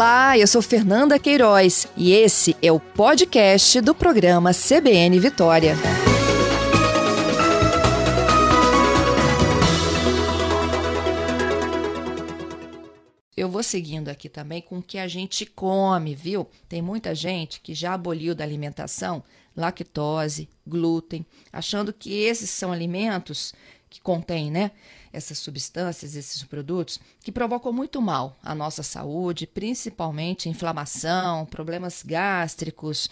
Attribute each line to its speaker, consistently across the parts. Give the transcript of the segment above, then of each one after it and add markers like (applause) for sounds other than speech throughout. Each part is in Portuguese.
Speaker 1: Olá, eu sou Fernanda Queiroz e esse é o podcast do programa CBN Vitória. Eu vou seguindo aqui também com o que a gente come, viu? Tem muita gente que já aboliu da alimentação lactose, glúten, achando que esses são alimentos que contêm, né? Essas substâncias, esses produtos, que provocam muito mal à nossa saúde, principalmente inflamação, problemas gástricos.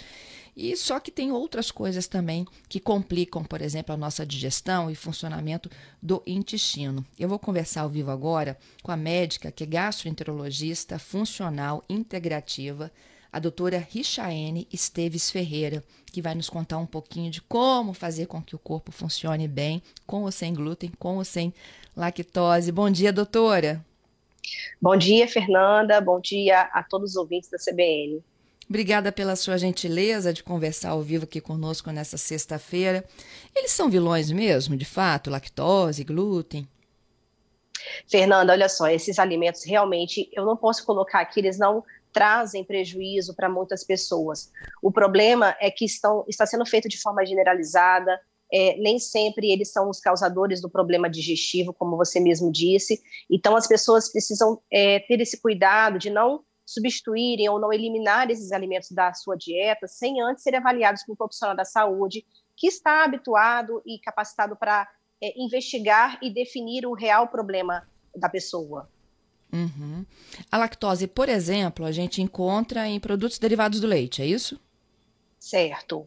Speaker 1: E só que tem outras coisas também que complicam, por exemplo, a nossa digestão e funcionamento do intestino. Eu vou conversar ao vivo agora com a médica que é gastroenterologista funcional integrativa, a doutora Richaene Esteves Ferreira, que vai nos contar um pouquinho de como fazer com que o corpo funcione bem, com ou sem glúten, com ou sem lactose. Bom dia, doutora.
Speaker 2: Bom dia, Fernanda. Bom dia a todos os ouvintes da CBN.
Speaker 1: Obrigada pela sua gentileza de conversar ao vivo aqui conosco nessa sexta-feira. Eles são vilões mesmo, de fato? Lactose, glúten?
Speaker 2: Fernanda, olha só, esses alimentos realmente eu não posso colocar aqui, eles não trazem prejuízo para muitas pessoas. O problema é que estão, está sendo feito de forma generalizada, é, nem sempre eles são os causadores do problema digestivo, como você mesmo disse. Então, as pessoas precisam é, ter esse cuidado de não substituírem ou não eliminar esses alimentos da sua dieta sem antes serem avaliados por um profissional da saúde que está habituado e capacitado para é, investigar e definir o real problema da pessoa.
Speaker 1: Uhum. A lactose, por exemplo, a gente encontra em produtos derivados do leite, é isso?
Speaker 2: Certo.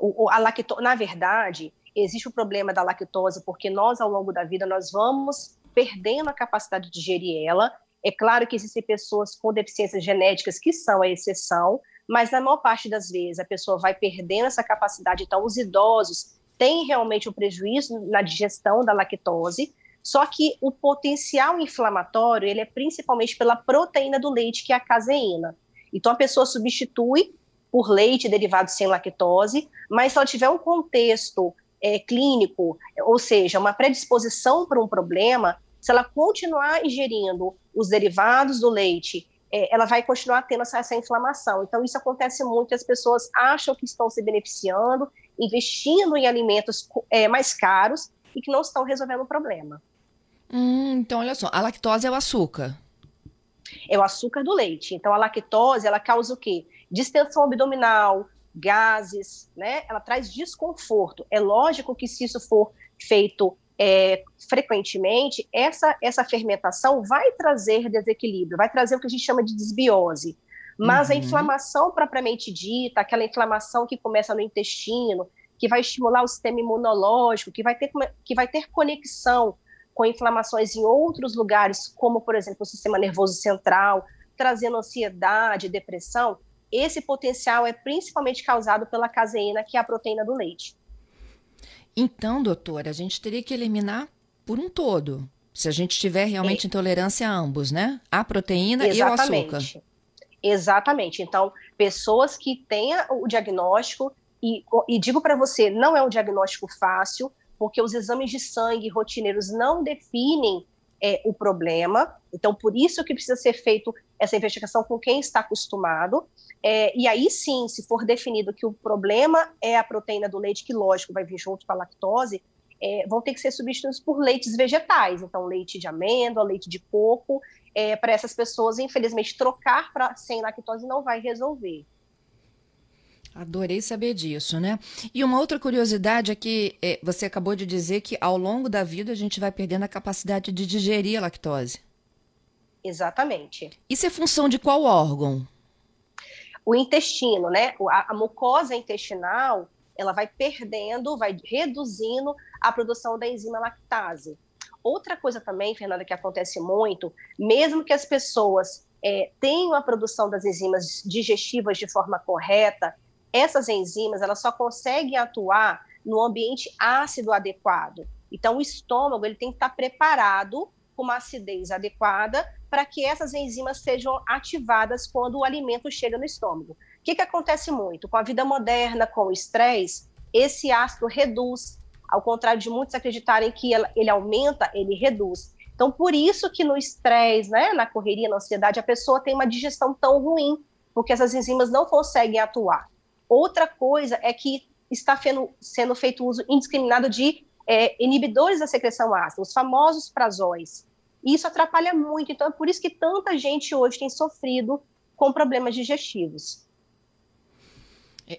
Speaker 2: O, a lactose, na verdade, existe o problema da lactose porque nós, ao longo da vida, nós vamos perdendo a capacidade de digerir ela. É claro que existem pessoas com deficiências genéticas que são a exceção, mas na maior parte das vezes a pessoa vai perdendo essa capacidade. Então, os idosos têm realmente um prejuízo na digestão da lactose, só que o potencial inflamatório ele é principalmente pela proteína do leite, que é a caseína. Então a pessoa substitui por leite derivado sem lactose, mas se ela tiver um contexto é, clínico, ou seja, uma predisposição para um problema, se ela continuar ingerindo os derivados do leite, é, ela vai continuar tendo essa, essa, inflamação. Então, isso acontece muito, as pessoas acham que estão se beneficiando, investindo em alimentos é, mais caros e que não estão resolvendo o problema.
Speaker 1: Hum, então, olha só, a lactose é o açúcar.
Speaker 2: É o açúcar do leite. Então, a lactose, ela causa o quê? Distensão abdominal, gases, né? Ela traz desconforto. É lógico que se isso for feito é, frequentemente, essa, essa fermentação vai trazer desequilíbrio, vai trazer o que a gente chama de desbiose. Mas uhum. a inflamação propriamente dita, aquela inflamação que começa no intestino, que vai estimular o sistema imunológico, que vai ter, que vai ter conexão com inflamações em outros lugares, como, por exemplo, o sistema nervoso central, trazendo ansiedade, depressão, esse potencial é principalmente causado pela caseína, que é a proteína do leite.
Speaker 1: Então, doutora, a gente teria que eliminar por um todo, se a gente tiver realmente é. intolerância a ambos, né? A proteína Exatamente. e o açúcar.
Speaker 2: Exatamente. Então, pessoas que tenham o diagnóstico, e, e digo para você, não é um diagnóstico fácil, porque os exames de sangue rotineiros não definem é, o problema, então por isso que precisa ser feito essa investigação com quem está acostumado, é, e aí sim, se for definido que o problema é a proteína do leite, que lógico vai vir junto com a lactose, é, vão ter que ser substituídos por leites vegetais, então leite de amêndoa, leite de coco, é, para essas pessoas, infelizmente, trocar para sem lactose não vai resolver.
Speaker 1: Adorei saber disso, né? E uma outra curiosidade é que é, você acabou de dizer que ao longo da vida a gente vai perdendo a capacidade de digerir a lactose.
Speaker 2: Exatamente.
Speaker 1: Isso é função de qual órgão?
Speaker 2: O intestino, né? A, a mucosa intestinal, ela vai perdendo, vai reduzindo a produção da enzima lactase. Outra coisa também, Fernanda, que acontece muito, mesmo que as pessoas é, tenham a produção das enzimas digestivas de forma correta, essas enzimas elas só conseguem atuar no ambiente ácido adequado. Então, o estômago ele tem que estar preparado com uma acidez adequada para que essas enzimas sejam ativadas quando o alimento chega no estômago. O que, que acontece muito? Com a vida moderna, com o estresse, esse ácido reduz, ao contrário de muitos acreditarem que ele aumenta, ele reduz. Então, por isso que no estresse, né, na correria, na ansiedade, a pessoa tem uma digestão tão ruim, porque essas enzimas não conseguem atuar. Outra coisa é que está sendo feito uso indiscriminado de é, inibidores da secreção ácida, os famosos prazóis. E isso atrapalha muito. Então, é por isso que tanta gente hoje tem sofrido com problemas digestivos.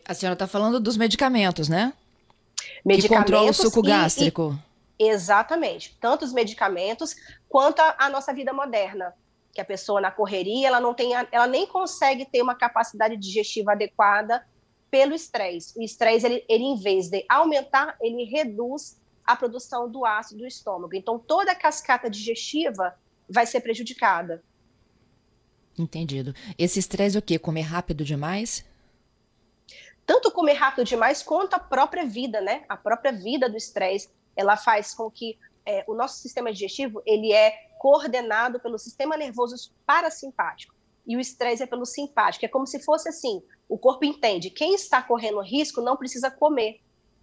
Speaker 1: A senhora está falando dos medicamentos, né? Medicamentos que controla o suco gástrico.
Speaker 2: E, exatamente. Tanto os medicamentos quanto a, a, nossa vida moderna. Que a pessoa na correria, ela não tem, ela nem consegue ter uma capacidade digestiva adequada pelo estresse. O estresse, ele, ele, em vez de aumentar, ele reduz a produção do ácido do estômago. Então, toda a cascata digestiva vai ser prejudicada.
Speaker 1: Entendido. Esse estresse é o quê? Comer rápido demais?
Speaker 2: tanto comer rápido demais quanto a própria vida, né? A própria vida do estresse, ela faz com que é, o nosso sistema digestivo ele é coordenado pelo sistema nervoso parasimpático e o estresse é pelo simpático. É como se fosse assim: o corpo entende quem está correndo risco não precisa comer.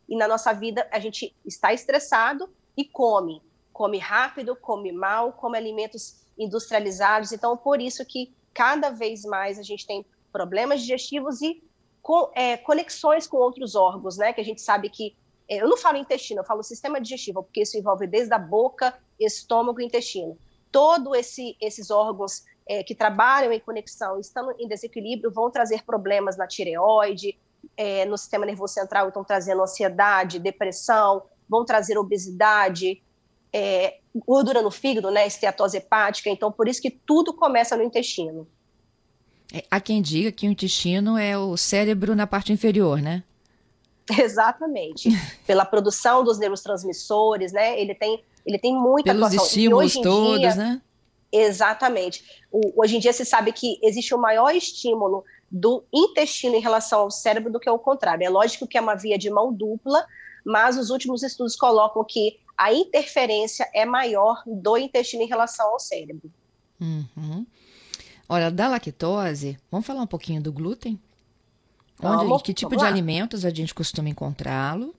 Speaker 2: E na nossa vida a gente está estressado e come, come rápido, come mal, come alimentos industrializados. Então por isso que cada vez mais a gente tem problemas digestivos e é, conexões com outros órgãos, né? Que a gente sabe que é, eu não falo intestino, eu falo sistema digestivo, porque isso envolve desde a boca, estômago e intestino. Todos esse, esses órgãos é, que trabalham em conexão, estão em desequilíbrio, vão trazer problemas na tireoide, é, no sistema nervoso central, estão trazendo ansiedade, depressão, vão trazer obesidade, é, gordura no fígado, né, esteatose hepática. Então, por isso que tudo começa no intestino.
Speaker 1: É, há quem diga que o intestino é o cérebro na parte inferior, né? (laughs)
Speaker 2: Exatamente. Pela produção dos neurotransmissores, né? Ele tem, ele tem muita
Speaker 1: Pelos atuação. estímulos todos,
Speaker 2: dia,
Speaker 1: né?
Speaker 2: Exatamente. O, hoje em dia se sabe que existe o um maior estímulo do intestino em relação ao cérebro do que o contrário. É lógico que é uma via de mão dupla, mas os últimos estudos colocam que a interferência é maior do intestino em relação ao cérebro.
Speaker 1: Uhum. Olha, da lactose, vamos falar um pouquinho do glúten? Onde, vamos, que tipo de lá. alimentos a gente costuma encontrá-lo?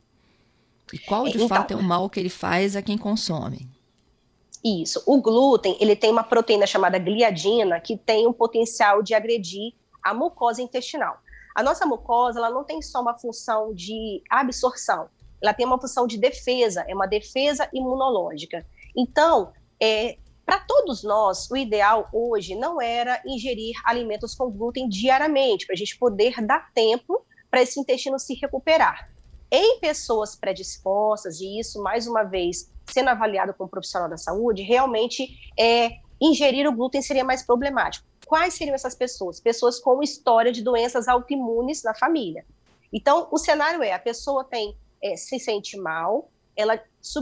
Speaker 1: E qual de então, fato é o mal que ele faz a quem consome?
Speaker 2: Isso. O glúten, ele tem uma proteína chamada gliadina que tem um potencial de agredir a mucosa intestinal. A nossa mucosa, ela não tem só uma função de absorção, ela tem uma função de defesa, é uma defesa imunológica. Então, é, para todos nós, o ideal hoje não era ingerir alimentos com glúten diariamente, para a gente poder dar tempo para esse intestino se recuperar. Em pessoas predispostas, e isso, mais uma vez, sendo avaliado como profissional da saúde, realmente é, ingerir o glúten seria mais problemático. Quais seriam essas pessoas? Pessoas com história de doenças autoimunes na família. Então, o cenário é: a pessoa tem, é, se sente mal, ela,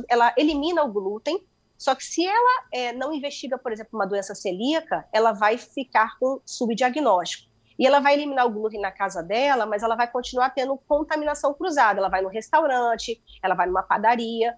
Speaker 2: ela elimina o glúten, só que se ela é, não investiga, por exemplo, uma doença celíaca, ela vai ficar com subdiagnóstico. E ela vai eliminar o glúten na casa dela, mas ela vai continuar tendo contaminação cruzada. Ela vai no restaurante, ela vai numa padaria.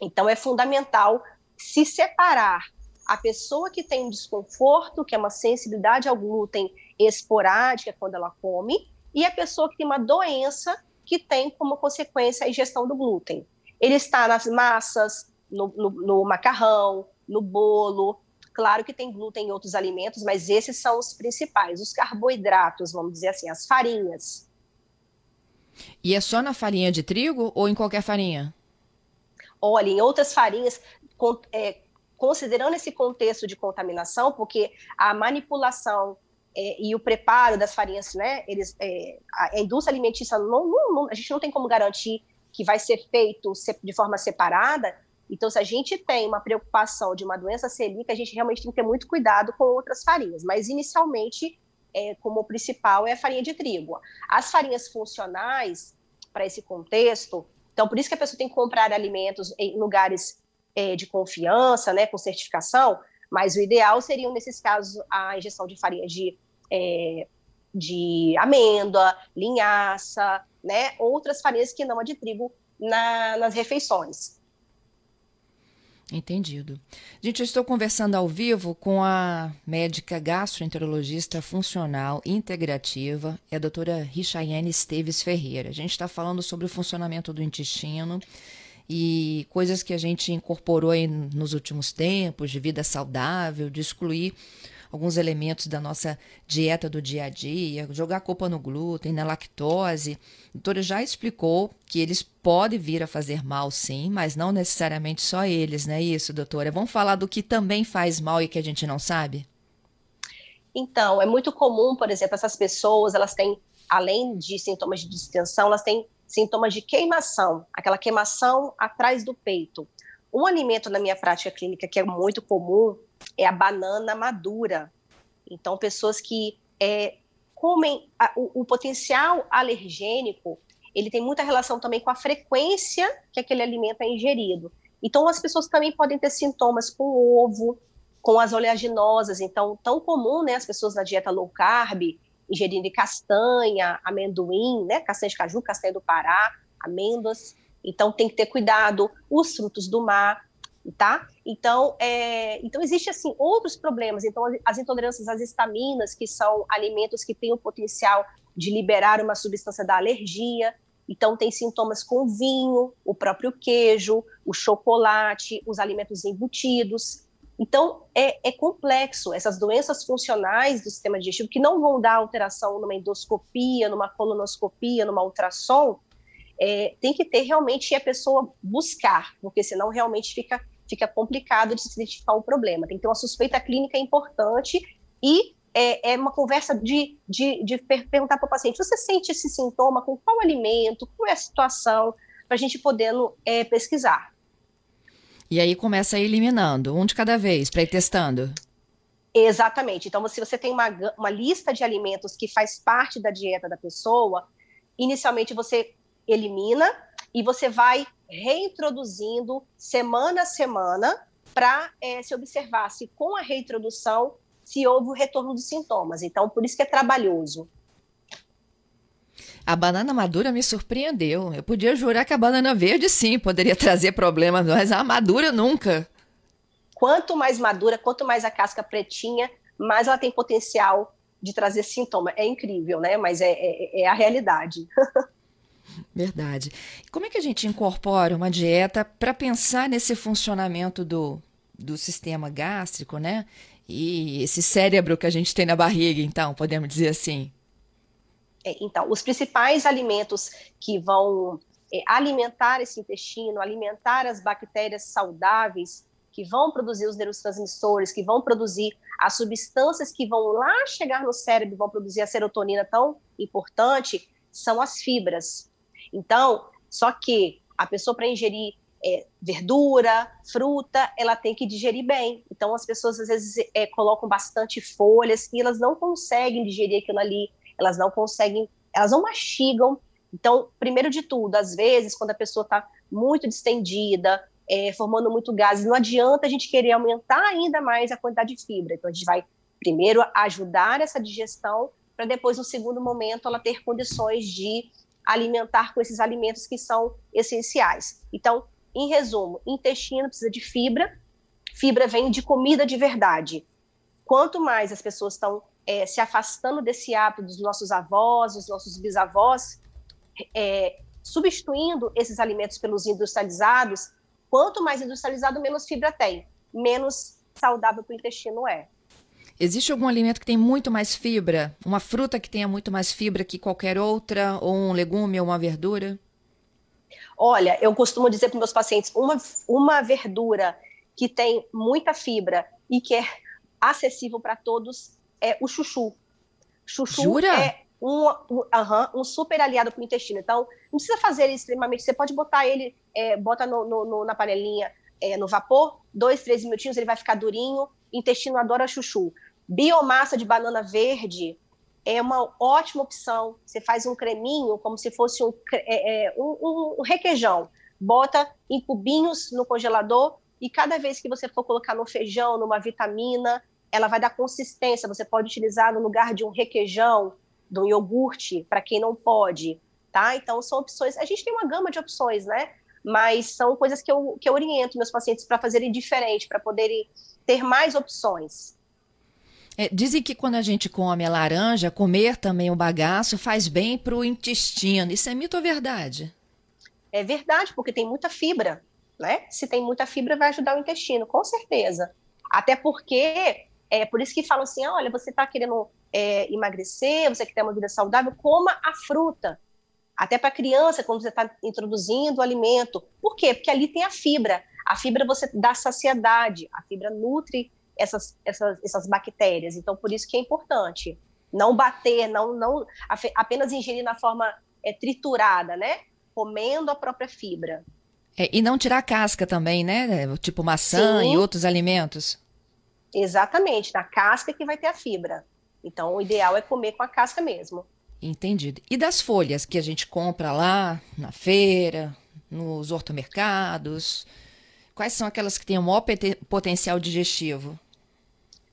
Speaker 2: Então é fundamental se separar a pessoa que tem um desconforto, que é uma sensibilidade ao glúten esporádica quando ela come, e a pessoa que tem uma doença que tem como consequência a ingestão do glúten. Ele está nas massas, no, no, no macarrão, no bolo. Claro que tem glúten em outros alimentos, mas esses são os principais. Os carboidratos, vamos dizer assim, as farinhas.
Speaker 1: E é só na farinha de trigo ou em qualquer farinha?
Speaker 2: Olha, em outras farinhas, é, considerando esse contexto de contaminação, porque a manipulação é, e o preparo das farinhas, né, eles, é, a, indústria alimentícia, não, não, não, a gente não tem como garantir que vai ser feito de forma separada, então, se a gente tem uma preocupação de uma doença celíaca, a gente realmente tem que ter muito cuidado com outras farinhas. Mas, inicialmente, é, como principal é a farinha de trigo. As farinhas funcionais, para esse contexto, então, por isso que a pessoa tem que comprar alimentos em lugares é, de confiança, né, com certificação, mas o ideal seria, nesses casos, a injeção de farinha de, é, de amêndoa, linhaça, né, outras farinhas que não a de trigo na, nas refeições.
Speaker 1: Entendido. Gente, eu estou conversando ao vivo com a médica gastroenterologista funcional integrativa, é a doutora Richaiane Esteves Ferreira. A gente está falando sobre o funcionamento do intestino e coisas que a gente incorporou nos últimos tempos, de vida saudável, de excluir alguns elementos da nossa dieta do dia a dia, jogar a culpa no glúten, na lactose. A doutora já explicou que eles podem vir a fazer mal, sim, mas não necessariamente só eles, não é isso, doutora? Vamos falar do que também faz mal e que a gente não sabe?
Speaker 2: Então, é muito comum, por exemplo, essas pessoas, elas têm, além de sintomas de distensão, elas têm sintomas de queimação, aquela queimação atrás do peito. Um alimento na minha prática clínica que é muito comum é a banana madura. Então, pessoas que é, comem a, o, o, potencial alergênico, ele tem muita relação também com a frequência que aquele alimento é ingerido. Então, as pessoas também podem ter sintomas com ovo, com as oleaginosas. Então, tão comum, né, as pessoas na dieta low carb ingerindo castanha, amendoim, né, castanha de caju, castanha do Pará, amêndoas. Então, tem que ter cuidado. Os frutos do mar, tá? Então, é, então existe assim outros problemas. Então, as intolerâncias às estaminas, que são alimentos que têm o potencial de liberar uma substância da alergia. Então, tem sintomas com vinho, o próprio queijo, o chocolate, os alimentos embutidos. Então, é, é, complexo essas doenças funcionais do sistema digestivo que não vão dar alteração numa endoscopia, numa colonoscopia, numa ultrassom, é, tem que ter realmente a pessoa buscar, porque senão realmente fica, fica complicado de se identificar o problema. Tem que ter uma suspeita clínica importante e é, é uma conversa de, de, de perguntar para o paciente: você sente esse sintoma com qual alimento, qual é a situação, para a gente podendo é, pesquisar.
Speaker 1: E aí começa a ir eliminando, um de cada vez, para ir testando.
Speaker 2: Exatamente. Então, se você tem uma, uma lista de alimentos que faz parte da dieta da pessoa, inicialmente você elimina e você vai reintroduzindo semana a semana para é, se observar se com a reintrodução se houve o retorno dos sintomas. Então, por isso que é trabalhoso.
Speaker 1: A banana madura me surpreendeu. Eu podia jurar que a banana verde sim poderia (laughs) trazer problemas, mas a madura nunca.
Speaker 2: Quanto mais madura, quanto mais a casca pretinha, mais ela tem potencial de trazer sintoma. É incrível, né? Mas é, é, é a realidade. (laughs)
Speaker 1: Verdade. Como é que a gente incorpora uma dieta para pensar nesse funcionamento do, do sistema gástrico, né? E esse cérebro que a gente tem na barriga, então, podemos dizer assim?
Speaker 2: É, então, os principais alimentos que vão é, alimentar esse intestino, alimentar as bactérias saudáveis, que vão produzir os neurotransmissores, que vão produzir as substâncias que vão lá chegar no cérebro, vão produzir a serotonina tão importante, são as fibras. Então, só que a pessoa para ingerir é, verdura, fruta, ela tem que digerir bem. Então, as pessoas às vezes é, colocam bastante folhas e elas não conseguem digerir aquilo ali elas não conseguem, elas não mastigam. Então, primeiro de tudo, às vezes, quando a pessoa está muito distendida, é, formando muito gases, não adianta a gente querer aumentar ainda mais a quantidade de fibra. Então, a gente vai primeiro ajudar essa digestão, para depois, no segundo momento, ela ter condições de alimentar com esses alimentos que são essenciais. Então, em resumo, intestino precisa de fibra, fibra vem de comida de verdade. Quanto mais as pessoas estão é, se afastando desse hábito dos nossos avós, dos nossos bisavós, é, substituindo esses alimentos pelos industrializados, quanto mais industrializado, menos fibra tem, menos saudável para o intestino é.
Speaker 1: Existe algum alimento que tem muito mais fibra? Uma fruta que tenha muito mais fibra que qualquer outra? Ou um legume ou uma verdura?
Speaker 2: Olha, eu costumo dizer para meus pacientes: uma, uma verdura que tem muita fibra e que é acessível para todos é o chuchu. Chuchu
Speaker 1: Jura?
Speaker 2: é um, um, um super aliado para o intestino. Então, não precisa fazer ele extremamente. Você pode botar ele, é, bota no, no, no, na panelinha é, no vapor, dois, três minutinhos, ele vai ficar durinho. Intestino adora chuchu. Biomassa de banana verde é uma ótima opção. Você faz um creminho, como se fosse um, é, é, um, um requeijão. Bota em cubinhos no congelador e cada vez que você for colocar no feijão, numa vitamina, ela vai dar consistência. Você pode utilizar no lugar de um requeijão, de um iogurte, para quem não pode, tá? Então, são opções. A gente tem uma gama de opções, né? Mas são coisas que eu, que eu oriento meus pacientes para fazerem diferente, para poderem ter mais opções.
Speaker 1: É, dizem que quando a gente come a laranja, comer também o bagaço faz bem para o intestino. Isso é mito ou verdade?
Speaker 2: É verdade, porque tem muita fibra, né? Se tem muita fibra, vai ajudar o intestino, com certeza. Até porque, é por isso que falam assim, olha, você está querendo é, emagrecer, você quer ter uma vida saudável, coma a fruta. Até para criança, quando você está introduzindo o alimento. Por quê? Porque ali tem a fibra. A fibra você dá saciedade, a fibra nutre essas, essas, essas bactérias. Então, por isso que é importante. Não bater, não, não apenas ingerir na forma é, triturada, né? Comendo a própria fibra.
Speaker 1: É, e não tirar a casca também, né? Tipo maçã Sim. e outros alimentos.
Speaker 2: Exatamente, na casca que vai ter a fibra. Então, o ideal é comer com a casca mesmo.
Speaker 1: Entendido. E das folhas que a gente compra lá na feira, nos hortomercados? Quais são aquelas que têm o maior potencial digestivo?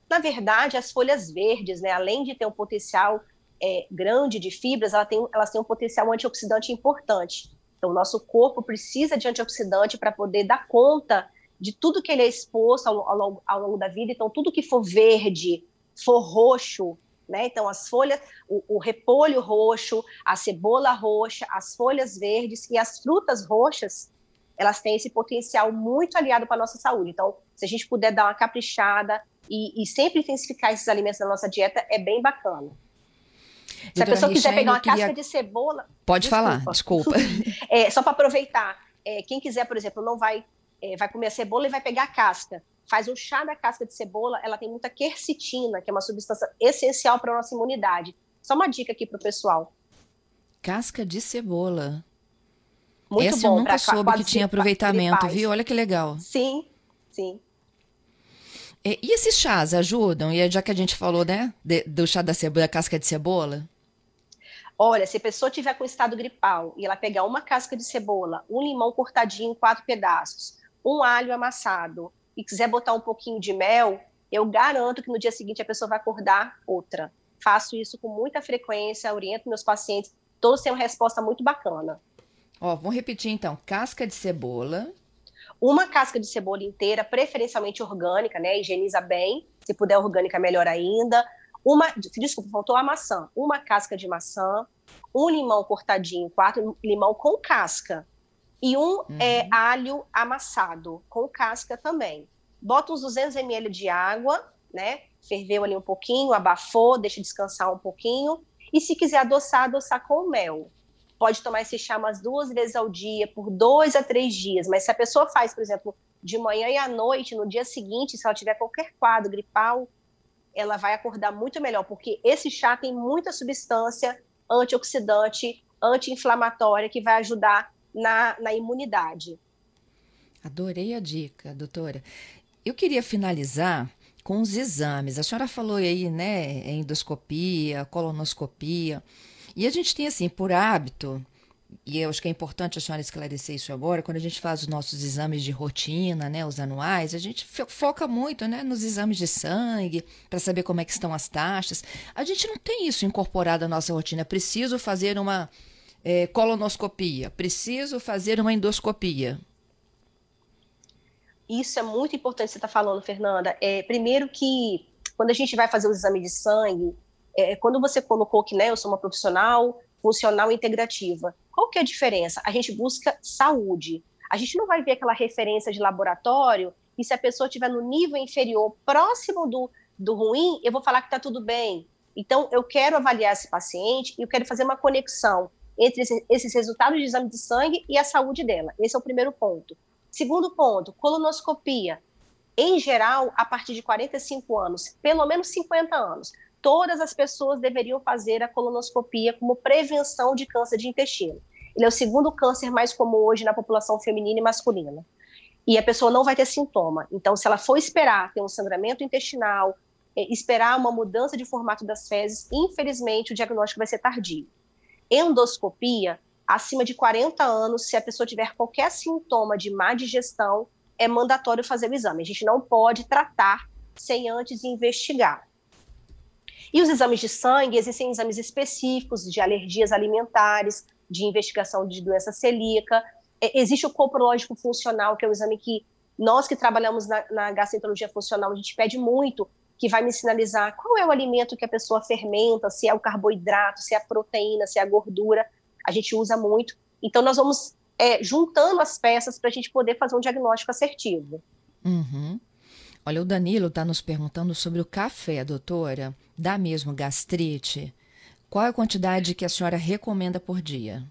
Speaker 2: Na verdade, as folhas verdes, né, além de ter um potencial é, grande de fibras, elas têm, um potencial antioxidante importante. Então, o nosso corpo precisa de antioxidante para poder dar conta de tudo que ele é exposto ao, ao, longo, ao longo da vida. Então, tudo que for verde, for roxo, né? Então, as folhas, o, o, repolho roxo, a cebola roxa, as folhas verdes e as frutas roxas, elas têm esse potencial muito aliado para a nossa saúde. Então, se a gente puder dar uma caprichada e, e sempre intensificar esses alimentos na nossa dieta, é bem bacana. Se a pessoa quiser pegar uma queria... casca de cebola.
Speaker 1: Pode desculpa. falar, desculpa. (laughs)
Speaker 2: é, só para aproveitar, é, quem quiser, por exemplo, não vai, é, vai comer a cebola e vai pegar a casca faz um chá da casca de cebola, ela tem muita quercetina, que é uma substância essencial para a nossa imunidade. Só uma dica aqui para o pessoal.
Speaker 1: Casca de cebola. Muito Essa bom. eu nunca soube que tinha aproveitamento, viu? Olha que legal.
Speaker 2: Sim, sim.
Speaker 1: E, e esses chás ajudam? E já que a gente falou, né, de, do chá da cebola, da casca de cebola?
Speaker 2: Olha, se a pessoa tiver com estado gripal e ela pegar uma casca de cebola, um limão cortadinho em quatro pedaços, um alho amassado, e quiser botar um pouquinho de mel, eu garanto que no dia seguinte a pessoa vai acordar outra. Faço isso com muita frequência, oriento meus pacientes, todos têm uma resposta muito bacana.
Speaker 1: Ó, vamos repetir então: casca de cebola.
Speaker 2: Uma casca de cebola inteira, preferencialmente orgânica, né? Higieniza bem. Se puder orgânica, melhor ainda. Uma, desculpa, faltou a maçã. Uma casca de maçã, um limão cortadinho, quatro limão com casca e um uhum. é, alho amassado, com casca também. Bota uns 200 ml de água, né? Ferveu ali um pouquinho, abafou, deixa descansar um pouquinho. E se quiser adoçar, adoçar com mel. Pode tomar esse chá umas duas vezes ao dia, por dois a três dias. Mas se a pessoa faz, por exemplo, de manhã e à noite, no dia seguinte, se ela tiver qualquer quadro gripal, ela vai acordar muito melhor, porque esse chá tem muita substância antioxidante, anti-inflamatória, que vai ajudar na, na imunidade.
Speaker 1: Adorei a dica, doutora. Eu queria finalizar com os exames. A senhora falou aí, né, endoscopia, colonoscopia. E a gente tem, assim, por hábito, e eu acho que é importante a senhora esclarecer isso agora, quando a gente faz os nossos exames de rotina, né, os anuais, a gente foca muito, né, nos exames de sangue, para saber como é que estão as taxas. A gente não tem isso incorporado à nossa rotina. Preciso fazer uma é, colonoscopia, preciso fazer uma endoscopia.
Speaker 2: Isso é muito importante você estar tá falando, Fernanda. É, primeiro que quando a gente vai fazer o exame de sangue, é, quando você colocou que né, eu sou uma profissional funcional integrativa, qual que é a diferença? A gente busca saúde. A gente não vai ver aquela referência de laboratório e se a pessoa estiver no nível inferior, próximo do, do ruim, eu vou falar que está tudo bem. Então, eu quero avaliar esse paciente e eu quero fazer uma conexão entre esses resultados de exame de sangue e a saúde dela. Esse é o primeiro ponto. Segundo ponto, colonoscopia. Em geral, a partir de 45 anos, pelo menos 50 anos, todas as pessoas deveriam fazer a colonoscopia como prevenção de câncer de intestino. Ele é o segundo câncer mais comum hoje na população feminina e masculina. E a pessoa não vai ter sintoma. Então, se ela for esperar ter um sangramento intestinal, é, esperar uma mudança de formato das fezes, infelizmente o diagnóstico vai ser tardio endoscopia, acima de 40 anos, se a pessoa tiver qualquer sintoma de má digestão, é mandatório fazer o exame. A gente não pode tratar sem antes investigar. E os exames de sangue, existem exames específicos de alergias alimentares, de investigação de doença celíaca. Existe o coprológico funcional, que é um exame que nós que trabalhamos na, na gastroenterologia funcional, a gente pede muito, que vai me sinalizar qual é o alimento que a pessoa fermenta, se é o carboidrato, se é a proteína, se é a gordura. A gente usa muito. Então, nós vamos é, juntando as peças para a gente poder fazer um diagnóstico assertivo.
Speaker 1: Uhum. Olha, o Danilo está nos perguntando sobre o café, doutora. Dá mesmo gastrite? Qual é a quantidade que a senhora recomenda por dia?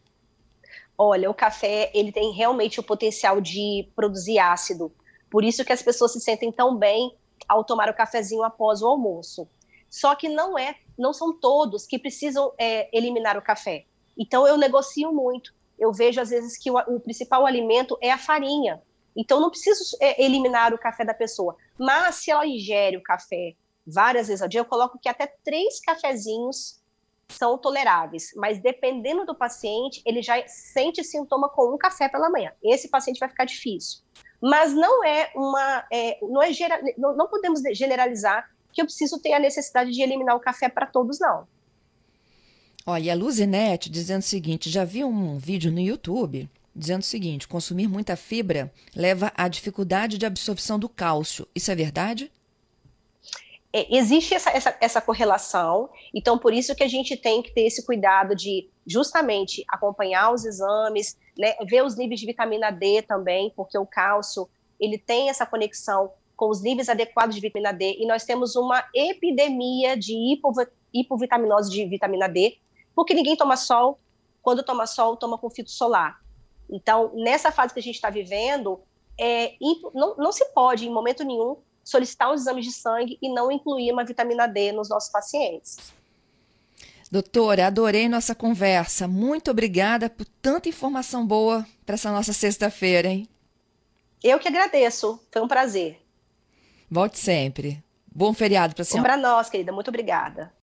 Speaker 2: Olha, o café ele tem realmente o potencial de produzir ácido. Por isso que as pessoas se sentem tão bem ao tomar o cafezinho após o almoço. Só que não é, não são todos que precisam é, eliminar o café. Então eu negocio muito. Eu vejo às vezes que o, o principal alimento é a farinha. Então não preciso é, eliminar o café da pessoa. Mas se ela ingere o café várias vezes ao dia, eu coloco que até três cafezinhos são toleráveis, mas dependendo do paciente, ele já sente sintoma com um café pela manhã. Esse paciente vai ficar difícil. Mas não é uma, é, não, é não, não podemos generalizar que eu preciso ter a necessidade de eliminar o café para todos, não.
Speaker 1: Olha, a Luzinete dizendo o seguinte: já vi um vídeo no YouTube dizendo o seguinte: consumir muita fibra leva à dificuldade de absorção do cálcio. Isso é verdade?
Speaker 2: É, existe essa, essa, essa correlação, então por isso que a gente tem que ter esse cuidado de justamente acompanhar os exames, né, ver os níveis de vitamina D também, porque o cálcio ele tem essa conexão com os níveis adequados de vitamina D, e nós temos uma epidemia de hipovitaminose de vitamina D, porque ninguém toma sol, quando toma sol, toma com filtro solar. Então, nessa fase que a gente está vivendo, é, não, não se pode, em momento nenhum, solicitar os exames de sangue e não incluir uma vitamina D nos nossos pacientes.
Speaker 1: Doutora, adorei nossa conversa. Muito obrigada por tanta informação boa para essa nossa sexta-feira, hein?
Speaker 2: Eu que agradeço. Foi um prazer.
Speaker 1: Volte sempre. Bom feriado para a senhora.
Speaker 2: Um para nós, querida. Muito obrigada.